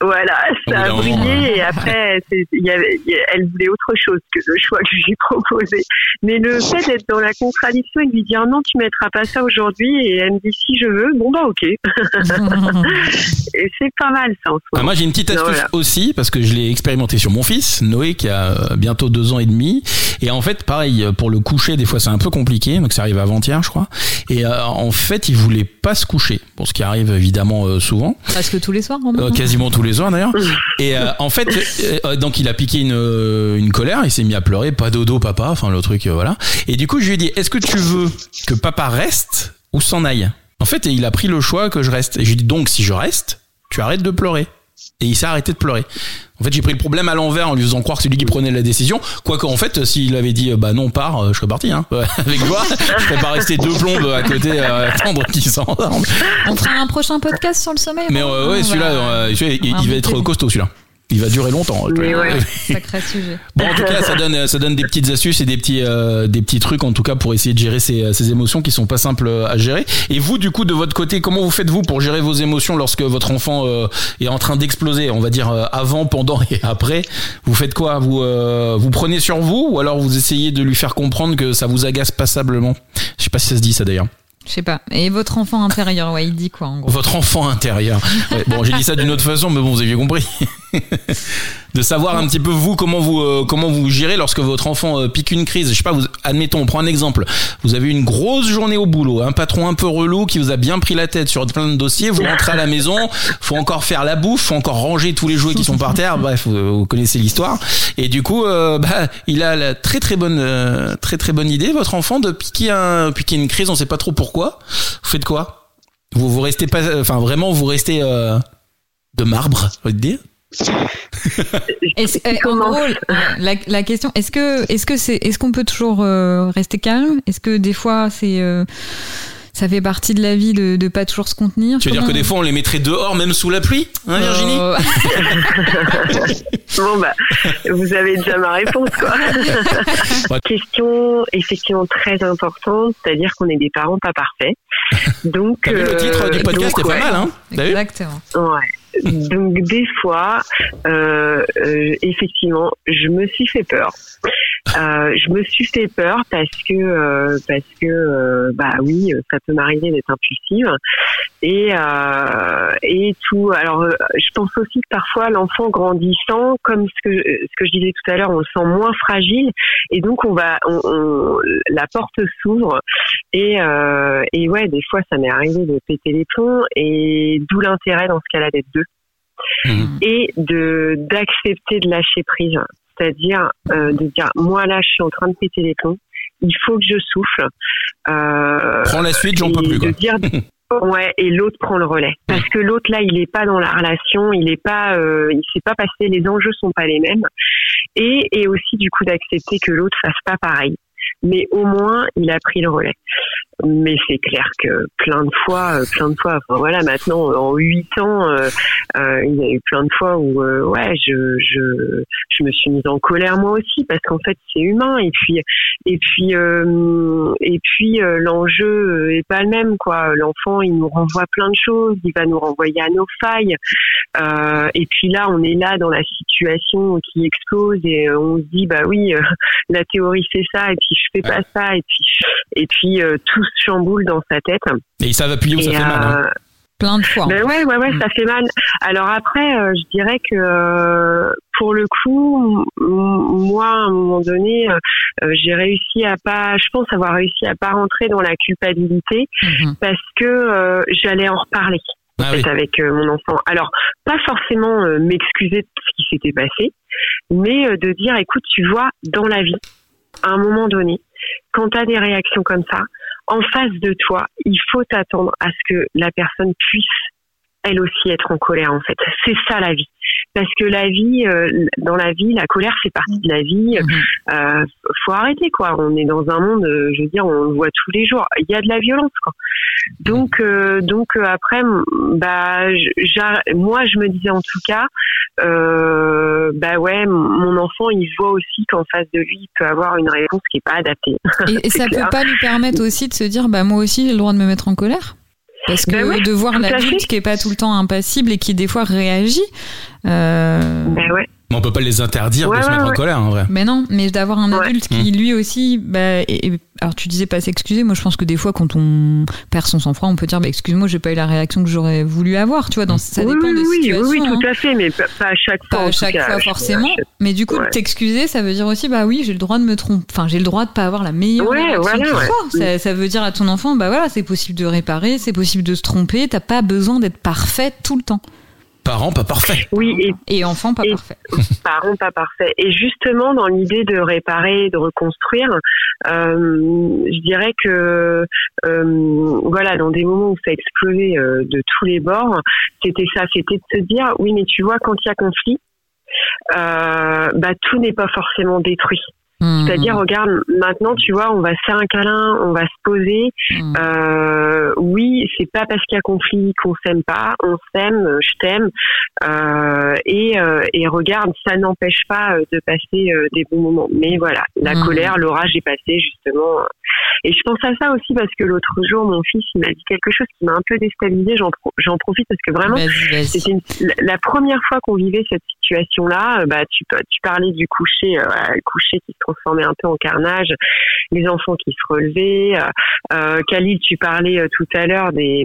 voilà, ça a brillé et après, c'est- il y avait, il y a- elle voulait autre chose que le choix que je lui proposais. Mais le fait d'être dans la contradiction et de lui dire non, tu mettras pas ça aujourd'hui, et elle me dit si je veux, bon bah ok. Et c'est pas mal ça en ce Ah, moi j'ai une petite astuce Voilà. aussi parce que je l'ai expérimenté sur mon fils Noé qui a euh, bientôt deux ans et demi. Et en fait pareil pour le coucher des fois c'est un peu compliqué. Donc ça arrive avant-hier je crois. Et euh, en fait il voulait pas se coucher. Bon ce qui arrive évidemment euh, souvent. Presque tous les soirs, en Euh, quasiment tous les d'ailleurs. Et euh, en fait, euh, donc il a piqué une, euh, une colère, il s'est mis à pleurer, pas dodo papa, enfin le truc, euh, voilà. Et du coup, je lui ai dit, est-ce que tu veux que papa reste ou s'en aille? En fait, et il a pris le choix que je reste. Et je lui ai dit, donc si je reste, tu arrêtes de pleurer. Et il s'est arrêté de pleurer. En fait, j'ai pris le problème à l'envers en lui faisant croire que c'est lui qui prenait la décision. Quoique, en fait, s'il avait dit, euh, bah non, pars, euh, je serais parti, hein, Ouais, avec joie. Je serais pas resté deux plombes à côté à attendre qu'il s'endorme. On fera un prochain podcast sur le sommeil. Mais hein euh, ouais, celui-là, euh, il, va il va être costaud celui-là. Il va durer longtemps. Mais ouais. Sacré sujet. Bon, en tout cas, ça donne, ça donne des petites astuces et des petits, euh, des petits trucs, en tout cas, pour essayer de gérer ces, ces émotions qui sont pas simples à gérer. Et vous, du coup, de votre côté, comment vous faites-vous pour gérer vos émotions lorsque votre enfant euh, est en train d'exploser On va dire euh, avant, pendant et après? Vous faites quoi? Vous, euh, vous prenez sur vous ou alors vous essayez de lui faire comprendre que ça vous agace passablement? Je sais pas si ça se dit ça d'ailleurs. Je sais pas. Et votre enfant intérieur, ouais, il dit quoi en gros? Votre enfant intérieur. Bon, j'ai dit ça d'une autre façon, mais bon, vous aviez compris. De savoir un petit peu vous comment vous euh, comment vous gérez lorsque votre enfant euh, pique une crise. Je sais pas, vous, admettons, on prend un exemple. Vous avez eu une grosse journée au boulot, un patron un peu relou qui vous a bien pris la tête sur plein de dossiers. Vous rentrez à la maison, faut encore faire la bouffe, faut encore ranger tous les jouets qui sont par terre. Bref, vous, connaissez l'histoire. Et du coup, euh, bah, il a la très très bonne euh, très très bonne idée, votre enfant, de piquer un piquer une crise. On sait pas trop pourquoi. Vous faites quoi? Vous vous restez pas, enfin vraiment vous restez euh, de marbre, va te dire? Est-ce- en gros, la, la question, est-ce que, est-ce que c'est, est-ce qu'on peut toujours euh, rester calme? Est-ce que des fois c'est, euh, ça fait partie de la vie de, de pas toujours se contenir? Tu veux dire que des fois on les mettrait dehors même sous la pluie, hein Virginie? Euh, Bon bah, vous avez déjà ma réponse quoi. Ouais. Question effectivement très importante, c'est-à-dire qu'on est des parents pas parfaits. Donc vu le euh, titre du podcast, donc, c'est pas ouais. mal, hein Exactement. Ouais. Donc des fois, euh, euh, effectivement, je me suis fait peur. Euh, je me suis fait peur parce que euh, parce que euh, bah oui, ça peut m'arriver d'être impulsive. Et euh, et tout. Alors, je pense aussi que parfois l'enfant grandissant, comme ce que ce que je disais tout à l'heure, on le sent moins fragile. Et donc on va on, on- la porte s'ouvre. Et euh, et ouais, des fois ça m'est arrivé de péter les plombs. Et d'où l'intérêt dans ce cas-là d'être deux. Mhm. et de d'accepter de lâcher prise, c'est-à-dire euh, de dire moi là je suis en train de péter les plombs, il faut que je souffle. Euh, Prends la suite, j'en peux plus quoi. de dire ouais et l'autre prend le relais. Parce que l'autre là il est pas dans la relation il est pas euh, il s'est pas passé les enjeux sont pas les mêmes. Et et aussi du coup d'accepter que l'autre fasse pas pareil mais au moins il a pris le relais. Mais c'est clair que plein de fois, euh, plein de fois, enfin voilà, maintenant en huit ans, euh, euh, il y a eu plein de fois où ouais, je, je, je me suis mise en colère moi aussi parce qu'en fait c'est humain. Et puis et puis et puis l'enjeu est pas le même quoi. L'enfant il nous renvoie plein de choses, il va nous renvoyer à nos failles. Et puis là on est là dans la situation qui explose et on se dit bah oui la théorie c'est ça. Et puis fais pas ça et puis et puis tout chamboule dans sa tête. Et ça va appuyer où ça fait mal. Hein. Euh, Plein de fois. Ben ouais, ouais, ouais, ça fait mal. Alors après, euh, je dirais que euh, pour le coup, moi, à un moment donné, j'ai réussi à pas, je pense avoir réussi à pas rentrer dans la culpabilité mhm. parce que j'allais en reparler. Ah avec mon enfant. Alors, pas forcément m'excuser de ce qui s'était passé, mais de dire, écoute, tu vois, dans la vie, à un moment donné, quand tu as des réactions comme ça, en face de toi, il faut t'attendre à ce que la personne puisse elle aussi être en colère en fait. C'est ça la vie. Parce que la vie, euh, dans la vie, la colère fait partie de la vie. Mhm. Euh, faut arrêter quoi. On est dans un monde, euh, je veux dire, on le voit tous les jours. Il y a de la violence quoi. Donc, euh, donc après, bah, moi je me disais en tout cas, bah ouais, mon enfant il voit aussi qu'en face de lui il peut avoir une réponse qui est pas adaptée. Et, et ça peut pas lui permettre aussi de se dire, bah moi aussi j'ai le droit de me mettre en colère? Parce que ben de voir l'adulte qui est pas tout le temps impassible et qui des fois réagit. Euh... Ben ouais on peut pas les interdire de se mettre en colère, en vrai. Mais non, mais d'avoir un adulte qui, mmh. lui aussi, bah, et, alors tu disais pas s'excuser. Moi, je pense que des fois, quand on perd son sang-froid, on peut dire, bah, excuse-moi, j'ai pas eu la réaction que j'aurais voulu avoir. Tu vois, dans, ça dépend oui, des oui, situations. Oui, oui, tout à fait, mais pas, à chaque fois. Pas à chaque fois, forcément. Mais du coup, t'excuser, ça veut dire aussi, bah oui, j'ai le droit de me tromper. Enfin, j'ai le droit de pas avoir la meilleure réaction voilà, ça, ça, veut dire à ton enfant, bah voilà, c'est possible de réparer, c'est possible de se tromper. T'as pas besoin d'être parfait tout le temps. Parents pas parfaits. Oui, et, et enfants pas parfaits. Parents pas parfaits. Et justement, dans l'idée de réparer, de reconstruire, euh, je dirais que euh, voilà, dans des moments où ça a explosé euh, de tous les bords, c'était ça, c'était de se dire, oui, mais tu vois, quand il y a conflit, euh, bah tout n'est pas forcément détruit. Mmh. C'est-à-dire, regarde, maintenant, tu vois, on va se faire un câlin, on va se poser. Mmh. Euh, oui, c'est pas parce qu'il y a conflit qu'on s'aime pas, on s'aime, je t'aime. Euh, et, euh, et regarde, ça n'empêche pas euh, de passer euh, des bons moments. Mais voilà, la mmh. colère, l'orage est passé justement. Et je pense à ça aussi parce que l'autre jour, mon fils, il m'a dit quelque chose qui m'a un peu déstabilisé. J'en profite parce que vraiment, c'était la première fois qu'on vivait cette situation-là. Bah, tu, tu parlais du coucher, coucher qui se transformait un peu en carnage, les enfants qui se relevaient. Euh, euh Khalil, tu parlais euh, tout à l'heure des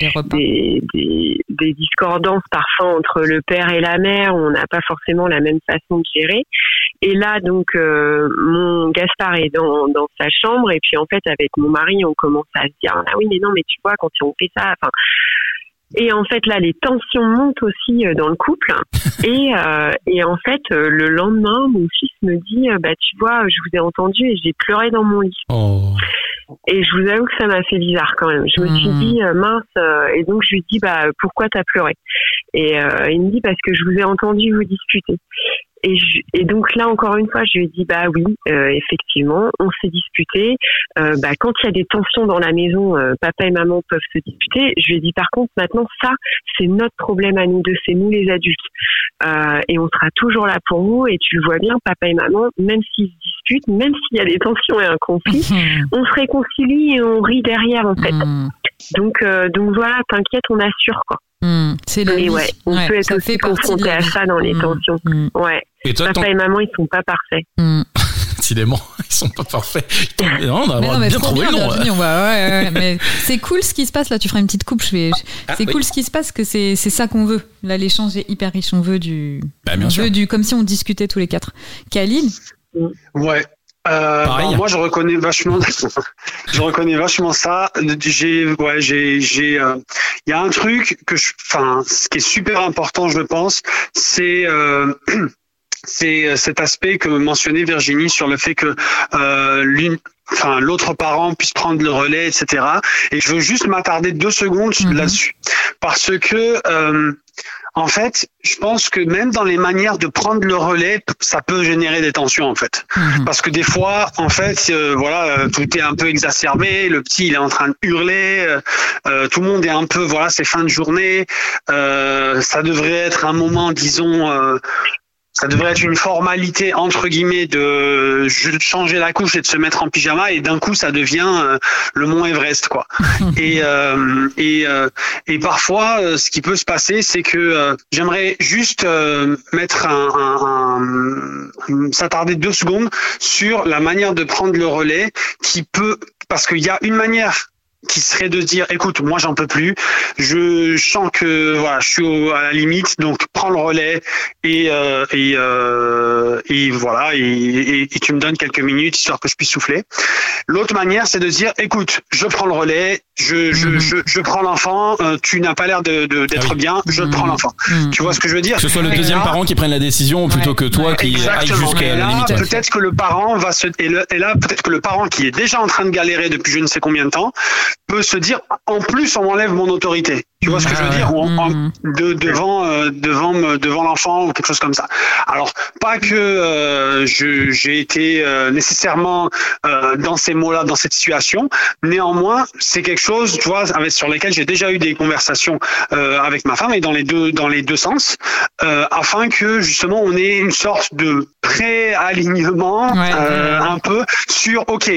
des, des, des, discordances parfois entre le père et la mère. On n'a pas forcément la même façon de gérer. Et là, donc, euh, mon Gaspard est dans, dans sa chambre et puis en fait, avec mon mari, on commence à se dire ah oui, mais non, mais tu vois, quand on fait ça, enfin et en fait, là, les tensions montent aussi euh, dans le couple. Et, euh, et en fait, euh, le lendemain, mon fils me dit, bah, tu vois, je vous ai entendu et j'ai pleuré dans mon lit. Oh. Et je vous avoue que ça m'a fait bizarre quand même. Je me suis hmm. dit, mince, et donc je lui dis, bah, pourquoi t'as pleuré? Et il me dit, parce que je vous ai entendu vous discuter. Et, et, donc là, encore une fois, je lui ai dit, bah oui, euh, effectivement, on s'est disputé. Euh, bah, quand il y a des tensions dans la maison, euh, papa et maman peuvent se disputer. Je lui ai dit, par contre, maintenant, ça, c'est notre problème à nous deux, c'est nous les adultes. Euh, et on sera toujours là pour vous. Et tu le vois bien, papa et maman, même s'ils se disputent, même s'il y a des tensions et un conflit, on se réconcilie et on rit derrière, en fait. Mm. Donc, euh, donc voilà, t'inquiète, on assure, quoi. Mm. c'est la ouais, on peut être aussi confronté à ça dans les mm. tensions. Ouais. Et toi, Papa et maman, ils sont pas parfaits. Mm. Décidément, ils sont pas parfaits. Non, on a bien, bien trouvé le nom. Ouais, ouais, c'est cool ce qui se passe là. Tu feras une petite coupe. Je vais. Ah, c'est cool ce qui se passe que c'est c'est ça qu'on veut. Là, l'échange est hyper riche. On veut du. Bah, bien on Veut du comme si on discutait tous les quatre. Khalil. Ouais. Euh, bah, moi, je reconnais vachement, je reconnais vachement ça. J'ai, ouais, j'ai, j'ai, euh, il y a un truc que je, enfin, ce qui est super important, je pense, c'est euh, c'est euh, cet aspect que mentionnait Virginie sur le fait que euh, l'une enfin l'autre parent puisse prendre le relais, etc. Et je veux juste m'attarder deux secondes mhm. là-dessus parce que euh, en fait, je pense que même dans les manières de prendre le relais, ça peut générer des tensions en fait. Mhm. Parce que des fois, en fait, euh, voilà, euh, tout est un peu exacerbé. Le petit, il est en train de hurler. euh, euh, tout le monde est un peu, voilà, c'est fin de journée. Euh, ça devrait être un moment, disons. Ça devrait être une formalité entre guillemets de changer la couche et de se mettre en pyjama et d'un coup ça devient euh, le mont Everest quoi. et euh, et euh, et parfois euh, ce qui peut se passer c'est que j'aimerais juste mettre un, un- un- s'attarder deux secondes sur la manière de prendre le relais qui peut parce qu'il y a une manière qui serait de dire écoute moi j'en peux plus. Je sens que voilà je suis à la limite donc prends le relais et euh, et, euh, et voilà et, et- et tu me donnes quelques minutes histoire que je puisse souffler. L'autre manière c'est de dire écoute je prends le relais je je, Mhm. je, je prends l'enfant euh, tu n'as pas l'air de de- d'être Ah oui. bien je Mhm. prends l'enfant Mhm. tu vois ce que je veux dire Que ce soit le Et deuxième là- parent qui prenne la décision plutôt Ouais. que toi qui aille jusqu'à Et la limite. peut-être que le parent va se et, le- et là peut-être que le parent qui est déjà en train de galérer depuis je ne sais combien de temps peut se dire en plus on m'enlève mon autorité. Tu vois ce que Ah je veux ouais. dire On- de, devant euh, devant devant l'enfant ou quelque chose comme ça. Alors pas que euh, j'ai été nécessairement dans ces mots-là dans cette situation, néanmoins c'est quelque chose tu vois avec, sur lesquels j'ai déjà eu des conversations euh, avec ma femme et dans les deux dans les deux sens euh, afin que justement on ait une sorte de pré-alignement Ouais. euh, un peu sur ok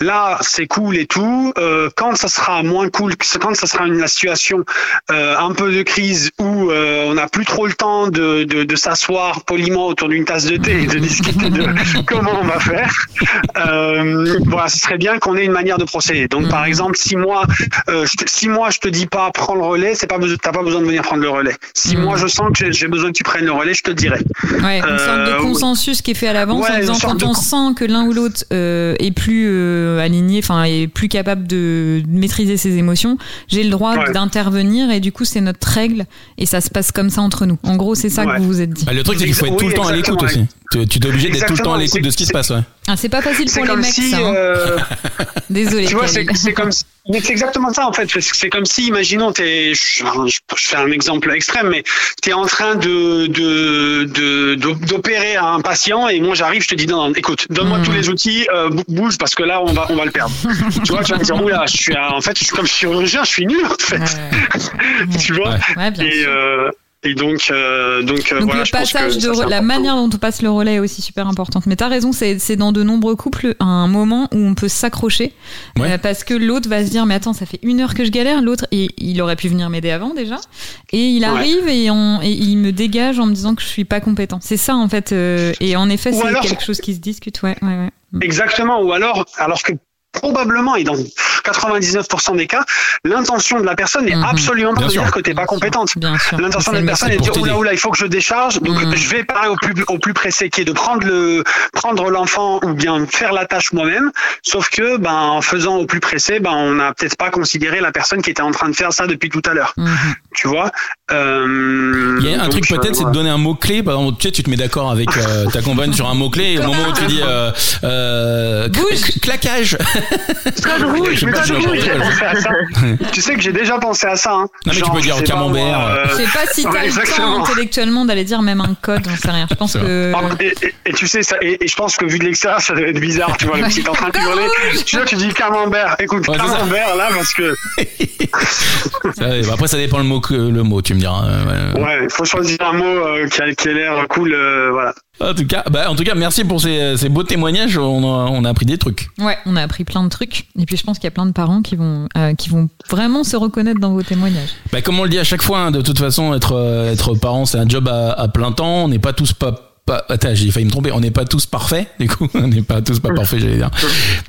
là c'est cool et tout quand ça sera moins cool quand ça sera une la situation un peu de crise où on n'a plus trop le temps de, de, de s'asseoir poliment autour d'une tasse de thé et de discuter de comment on va faire voilà ce serait bien qu'on ait une manière de procéder donc par Mhm. exemple si moi euh, je te- si moi je te dis pas prends le relais c'est pas besoin t'as pas besoin de venir prendre le relais si Mhm. moi je sens que j'ai- besoin que tu prennes le relais je te dirai Ouais, une sorte de Euh, consensus qui est fait à l'avance ouais, en disant quand on sent que l'un ou l'autre euh, est plus euh, aligné, enfin est plus capable de maîtriser ses émotions, j'ai le droit Ouais. d'intervenir et du coup c'est notre règle et ça se passe comme ça entre nous. En gros c'est ça Ouais. que vous vous êtes dit. Bah, le truc, c'est qu'il faut être tout le temps à l'écoute aussi. Tu, tu es obligé d'être tout le temps à l'écoute de ce qui se passe. Ouais. Ah, c'est pas facile pour les mecs si ça. hein. euh, Désolé. Tu vois, c'est comme si- mais c'est exactement ça en fait. C'est- comme si, imaginons, t'es, je, je fais un exemple extrême, mais tu es en train de de- de- d'opérer un patient et moi j'arrive, je te dis non, non, écoute, donne-moi tous les outils, euh, bou- bouge parce que là on va on va le perdre. tu vois, tu vas me dire oula, je suis en fait, je suis comme chirurgien, je suis nul en fait. Ouais, tu vois. Ouais. Et sûr. euh, et donc euh, donc, euh, Donc voilà, le je pense que passage ça, de la important. manière dont on passe le relais est aussi super importante. Mais t'as raison, c'est c'est dans de nombreux couples un moment où on peut s'accrocher Ouais. euh, parce que l'autre va se dire mais attends ça fait une heure que je galère, l'autre et il aurait pu venir m'aider avant déjà et il arrive et, on, et il me dégage en me disant que je suis pas compétent. C'est ça en fait euh, et en effet c'est quelque chose qui se discute. Ouais ouais ouais. Exactement. Ou alors, alors que probablement, et dans 99% des cas, l'intention de la personne n'est Mhm. absolument pas de dire que t'es pas compétente. L'intention de la personne est de dire oula oula il faut que je décharge donc Mhm. je vais parer au plus au plus pressé qui est de prendre le prendre l'enfant ou bien faire la tâche moi-même sauf que ben en faisant au plus pressé ben on n'a peut-être pas considéré la personne qui était en train de faire ça depuis tout à l'heure Mhm. tu vois Euh, Il y a un truc peut-être, c'est de donner un mot-clé. Par exemple, tu sais, tu te mets d'accord avec euh, ta compagne sur un mot-clé et au moment où tu dis euh, euh, claquage. Code rouge, Je sais mais pas code si rouge, j'ai pensé à ça. tu sais que j'ai déjà pensé à ça. Hein. Non, mais tu peux dire je sais pas, camembert. moi, euh, Je sais pas si t'as le temps intellectuellement d'aller dire même un code, j'en sais rien. Je pense que Et, et- et tu sais, ça, et, et je pense que vu de l'extérieur, ça doit être bizarre, tu vois, le petit en train de hurler. Tu vois, tu dis camembert. Écoute, Ouais, camembert, là, parce que, bah après, ça dépend le mot, que, le mot tu me diras. euh, ouais. ouais, il faut choisir un mot euh, qui a, qui a l'air cool, euh, voilà. En tout cas, bah, en tout cas, merci pour ces, ces beaux témoignages. On a, on a appris des trucs. Ouais, on a appris plein de trucs. Et puis je pense qu'il y a plein de parents qui vont, euh, qui vont vraiment se reconnaître dans vos témoignages. Bah, comme on le dit à chaque fois, hein, de toute façon, être, euh, être parent, c'est un job à, à plein temps. On n'est pas tous pas. Pas attends, j'ai failli me tromper. On n'est pas tous parfaits, du coup. On n'est pas tous pas parfaits, j'allais dire.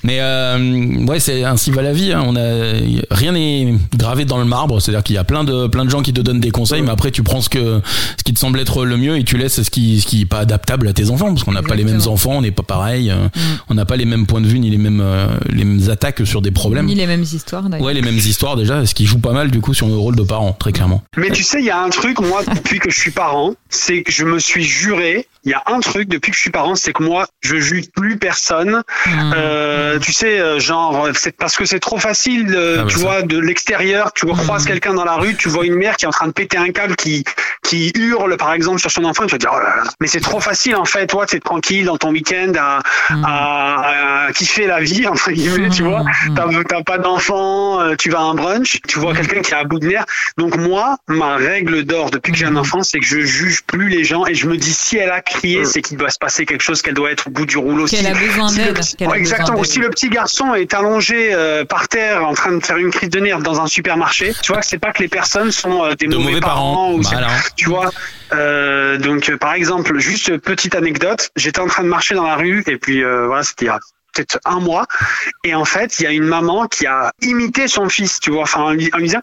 Mais euh, ouais, c'est ainsi va la vie. hein. On a rien n'est gravé dans le marbre. C'est-à-dire qu'il y a plein de plein de gens qui te donnent des conseils, mais après tu prends ce que ce qui te semble être le mieux et tu laisses ce qui ce qui est pas adaptable à tes enfants, parce qu'on n'a pas les mêmes enfants, on n'est pas pareil. euh, On n'a pas les mêmes points de vue ni les mêmes euh, les mêmes attaques sur des problèmes. Ni les mêmes histoires d'ailleurs. Ouais, les mêmes histoires déjà, ce qui joue pas mal du coup sur le rôle de parent, très clairement. Mais tu sais, il y a un truc, moi, depuis que je suis parent, c'est que je me suis juré il y a un truc depuis que je suis parent, c'est que moi, je juge plus personne. Mmh. Euh, tu sais, euh, genre, c'est parce que c'est trop facile, euh, Ah bah tu ça. vois, de l'extérieur, tu croises Mhm. quelqu'un dans la rue, tu vois une mère qui est en train de péter un câble, qui qui hurle par exemple sur son enfant, tu vas dire, oh là là. mais c'est trop facile en fait, toi, t'es tranquille dans ton week-end à, Mmh. à, à kiffer la vie entre guillemets, tu vois. Mmh. T'as pas d'enfant, euh, tu vas à un brunch, tu vois quelqu'un qui est à bout de nerfs. Donc moi, ma règle d'or depuis que j'ai un enfant, c'est que je juge plus les gens et je me dis si elle a crié, c'est qu'il doit se passer quelque chose, qu'elle doit être au bout du rouleau. Qu'elle a besoin d'aide. petit- qu'elle a Ouais, exactement. d'aide. Si le petit garçon est allongé euh, par terre en train de faire une crise de nerfs dans un supermarché, tu vois, c'est pas que les personnes sont euh, des De mauvais parents. ou c'est- Voilà. tu vois. Euh, donc euh, par exemple, juste petite anecdote, j'étais en train de marcher dans la rue et puis euh, voilà, c'était peut-être un mois et en fait il y a une maman qui a imité son fils tu vois enfin en lui en lui disant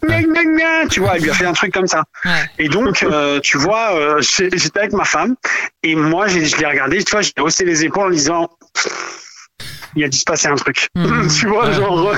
tu vois elle lui a fait un truc comme ça Ouais. et donc euh, tu vois euh, j'étais avec ma femme et moi je l'ai regardé tu vois j'ai haussé les épaules en disant il a dû se passer un truc Mhm. tu vois Ouais. genre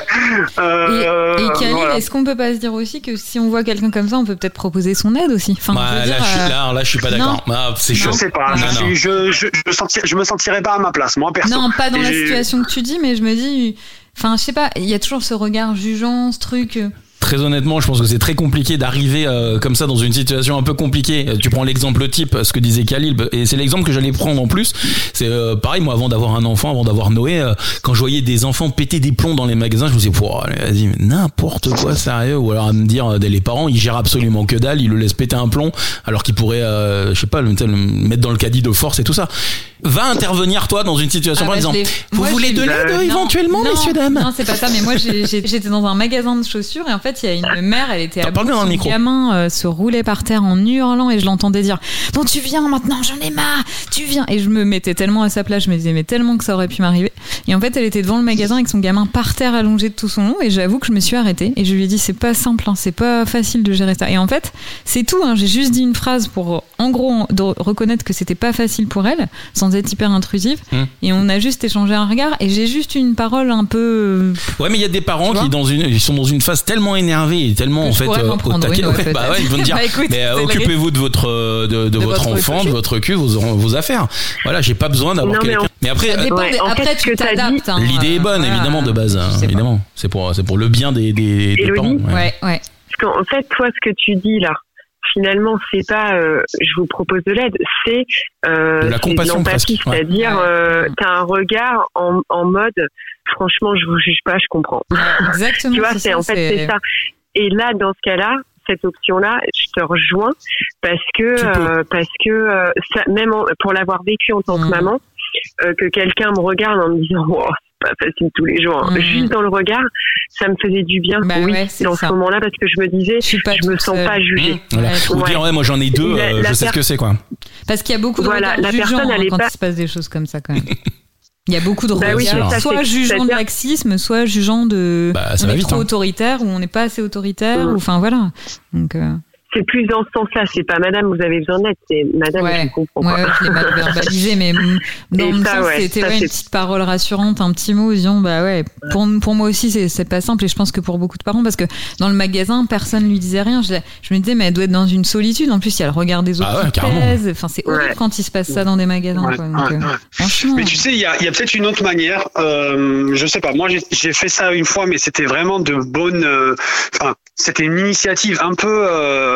euh, Et, et voilà. est-ce qu'on peut pas se dire aussi que si on voit quelqu'un comme ça, on peut peut-être proposer son aide aussi enfin, Bah, je veux là, dire, je suis, euh, là, là, je suis pas d'accord. Ah, c'est je sais pas Non, je, non. suis- je, je, je, me sentirais, je me sentirais pas à ma place moi perso Non, pas dans Et la situation que tu dis, mais je me dis. Enfin, je sais pas, il y a toujours ce regard jugeant, ce truc. Très honnêtement, je pense que c'est très compliqué d'arriver euh, comme ça dans une situation un peu compliquée. Euh, Tu prends l'exemple type, ce que disait Khalil, et c'est l'exemple que j'allais prendre en plus. C'est euh, pareil, moi, avant d'avoir un enfant, avant d'avoir Noé, euh, quand je voyais des enfants péter des plombs dans les magasins, je me disais, vas-y, mais n'importe quoi, sérieux. Ou alors à me dire, euh, les parents, ils gèrent absolument que dalle, ils le laissent péter un plomb, alors qu'ils pourraient, euh, je sais pas, le, le mettre dans le caddie de force et tout ça. Va intervenir, toi, dans une situation Ah par bah, exemple, vous moi, voulez de l'aide éventuellement, non, messieurs, dames Non, c'est pas ça, mais moi j'étais dans un magasin de chaussures et en fait il y a une mère, elle était à bout, bien dans le son micro. gamin euh, se roulait par terre en hurlant et je l'entendais dire Bon, tu viens maintenant, j'en ai marre, tu viens. Et je me mettais tellement à sa place, je me disais mais tellement que ça aurait pu m'arriver. Et en fait, elle était devant le magasin avec son gamin par terre allongé de tout son long et j'avoue que je me suis arrêtée et je lui ai dit c'est pas simple, hein, c'est pas facile de gérer ça. Et en fait, c'est tout, hein, j'ai juste dit une phrase pour en gros de reconnaître que c'était pas facile pour elle, sans être hyper intrusive. Hmm. Et on a juste échangé un regard et j'ai juste une parole un peu. Ouais, mais il y a des parents qui vois dans une, ils sont dans une phase tellement énervée et tellement Que en fait euh, au taquet. une, ouais, Ouais, bah ouais, ils vont dire, Bah, mais euh, occupez-vous de votre euh, de, de De votre votre enfant, cul. de votre cul, vos vos affaires. Voilà, j'ai pas besoin d'avoir quelqu'un. Mais après, Ça euh, dépend Ouais, des- en Après, fait, tu t'adaptes. hein, l'idée est bonne euh, voilà. évidemment de base, hein, évidemment. C'est pour c'est pour le bien des des, des parents. ouais. Ouais, ouais. Parce qu'en fait, toi, ce que tu dis là, finalement, c'est pas euh, je vous propose de l'aide, c'est euh, De la c'est compassion c'est-à-dire Ouais. euh, t'as un regard en, en mode franchement, je vous juge pas, je comprends. Exactement. tu vois, c'est en fait c'est ça. Et là, dans ce cas-là, cette option-là, je te rejoins parce que euh, parce que euh, ça, même en- pour l'avoir vécu en tant que Mm. maman, euh, que quelqu'un me regarde en me disant oh, c'est pas facile tous les jours, hein. Mm. juste dans le regard, ça me faisait du bien. Bah oui, ouais, c'est dans ça. ce moment-là, parce que je me disais, Je suis pas je me sens seule. pas jugée. Mmh, voilà. Ouais. Ou dire ouais, moi j'en ai deux, La- euh, la je sais ce que c'est quoi. Parce qu'il y a beaucoup de Voilà, la personne, hein, elle est quand pas- il se passe des choses comme ça quand même. Il y a beaucoup de Bah oui, soit jugeant de laxisme, soit jugeant de Bah, on est vite, trop hein. autoritaire ou on n'est pas assez autoritaire, Mm. ou enfin voilà. Donc euh, C'est plus dans ce sens-là. C'est pas Madame, vous avez besoin d'aide. C'est Madame, Ouais. je vous comprends. ouais, je l'ai mal verbalisé, mais dans le ça, sens, ouais, c'était ouais, une petite parole rassurante, un petit mot disant bah ouais, pour, pour moi aussi c'est c'est pas simple et je pense que pour beaucoup de parents parce que dans le magasin personne lui disait rien. Je, je me disais mais elle doit être dans une solitude. En plus il y a le regard des autres Ah ouais, qui pèse. Enfin c'est horrible Ouais. quand il se passe ça dans des magasins. Ouais, quoi. Donc, ouais, euh, ouais. Franchement. Mais tu sais, il y a, il y a peut-être une autre manière. Euh, je sais pas. Moi, j'ai- fait ça une fois, mais c'était vraiment de bonne. euh, Enfin, c'était une initiative un peu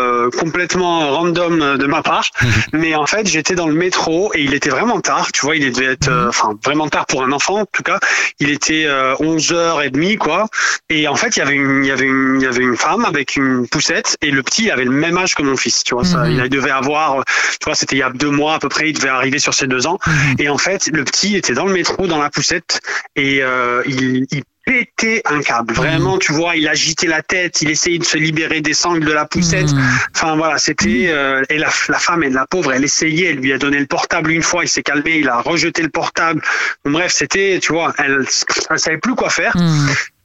euh, complètement random euh, de ma part. mais en fait, j'étais dans le métro et il était vraiment tard. Tu vois, il devait être, euh, enfin, vraiment tard pour un enfant. En tout cas, il était euh, 11h30 quoi. Et en fait, il y avait une, il y avait une, il y avait une femme avec une poussette et le petit il avait le même âge que mon fils. Tu vois, ça, Mhm. il devait avoir, tu vois, c'était il y a deux mois à peu près. Il devait arriver sur ses deux ans. Mhm. Et en fait, le petit était dans le métro, dans la poussette, et euh, il, il pétait un câble. Vraiment, tu vois, il agitait la tête, il essayait de se libérer des sangles de la poussette. Mm. Enfin voilà, c'était euh, et la, la femme et la pauvre, elle essayait, elle lui a donné le portable une fois, il s'est calmé, il a rejeté le portable. Bref, c'était, tu vois, elle, elle savait plus quoi faire.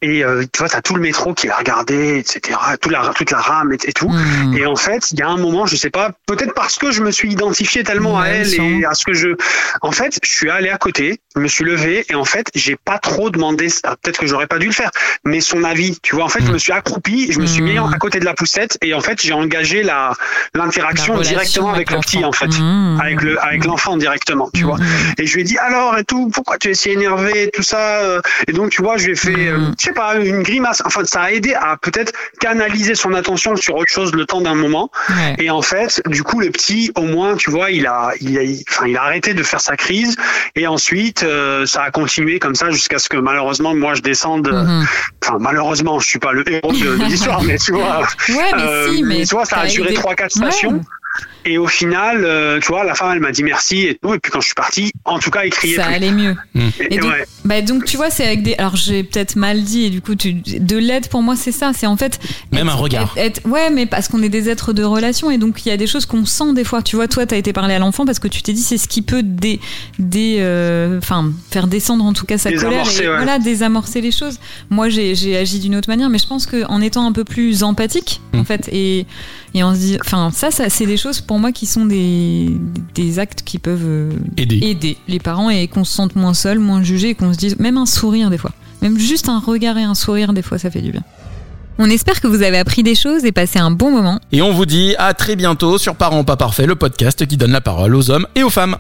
Et euh, tu vois, t'as tout le métro qui l'a regardé, etc. Toute la toute la rame et, et tout. Et en fait, il y a un moment, je sais pas, peut-être parce que je me suis identifié tellement à elle et à ce que je, en fait, je suis allé à côté je me suis levé et en fait, j'ai pas trop demandé, peut-être que j'aurais pas dû le faire, mais son avis. Tu vois, en fait, je Mm. me suis accroupi, je me suis mis Mm. à côté de la poussette et en fait, j'ai engagé la l'interaction directement avec, le petit en fait, Mmh. avec le avec l'enfant directement. Tu Mmh, vois. Et je lui ai dit alors et tout, pourquoi tu es si énervé, tout ça. euh, Et donc tu vois, je lui ai fait, euh, je sais pas, une grimace. Enfin, ça a aidé à peut-être canaliser son attention sur autre chose le temps d'un moment. Ouais. Et en fait, du coup, le petit, au moins, tu vois, il a, il a, enfin, il a arrêté de faire sa crise. Et ensuite, euh, ça a continué comme ça jusqu'à ce que malheureusement, moi, je descende. euh, Mhm. Enfin, malheureusement, je suis pas le héros de, de l'histoire, mais tu vois. Ouais, mais euh, si, mais tu vois, ça a duré trois, quatre Ouais. Et au final, euh, tu vois, la femme, elle m'a dit merci et tout. Et puis quand je suis parti, en tout cas, il criait Ça plus. allait mieux. Et, Et donc, ouais. bah donc tu vois, c'est avec des. Alors j'ai peut-être mal dit et du coup, tu... de l'aide pour moi, c'est ça. C'est en fait. Même être- un regard. être- être- Ouais, mais parce qu'on est des êtres de relation et donc il y a des choses qu'on sent des fois. Tu vois, toi, t'as été parler à l'enfant parce que tu t'es dit c'est ce qui peut dé, dé, euh, enfin faire descendre en tout cas sa colère Désamorcer, et ouais. voilà désamorcer les choses. Moi, j'ai j'ai agi d'une autre manière, mais je pense que en étant un peu plus empathique Mm. en fait et et on se dit, enfin ça, ça c'est des choses pour moi qui sont des des actes qui peuvent euh, Aider. aider les parents et qu'on se sente moins seul, moins jugé et qu'on se dise même un sourire des fois. Même juste un regard et un sourire des fois ça fait du bien. On espère que vous avez appris des choses et passé un bon moment. Et on vous dit à très bientôt sur Parents pas parfaits, le podcast qui donne la parole aux hommes et aux femmes.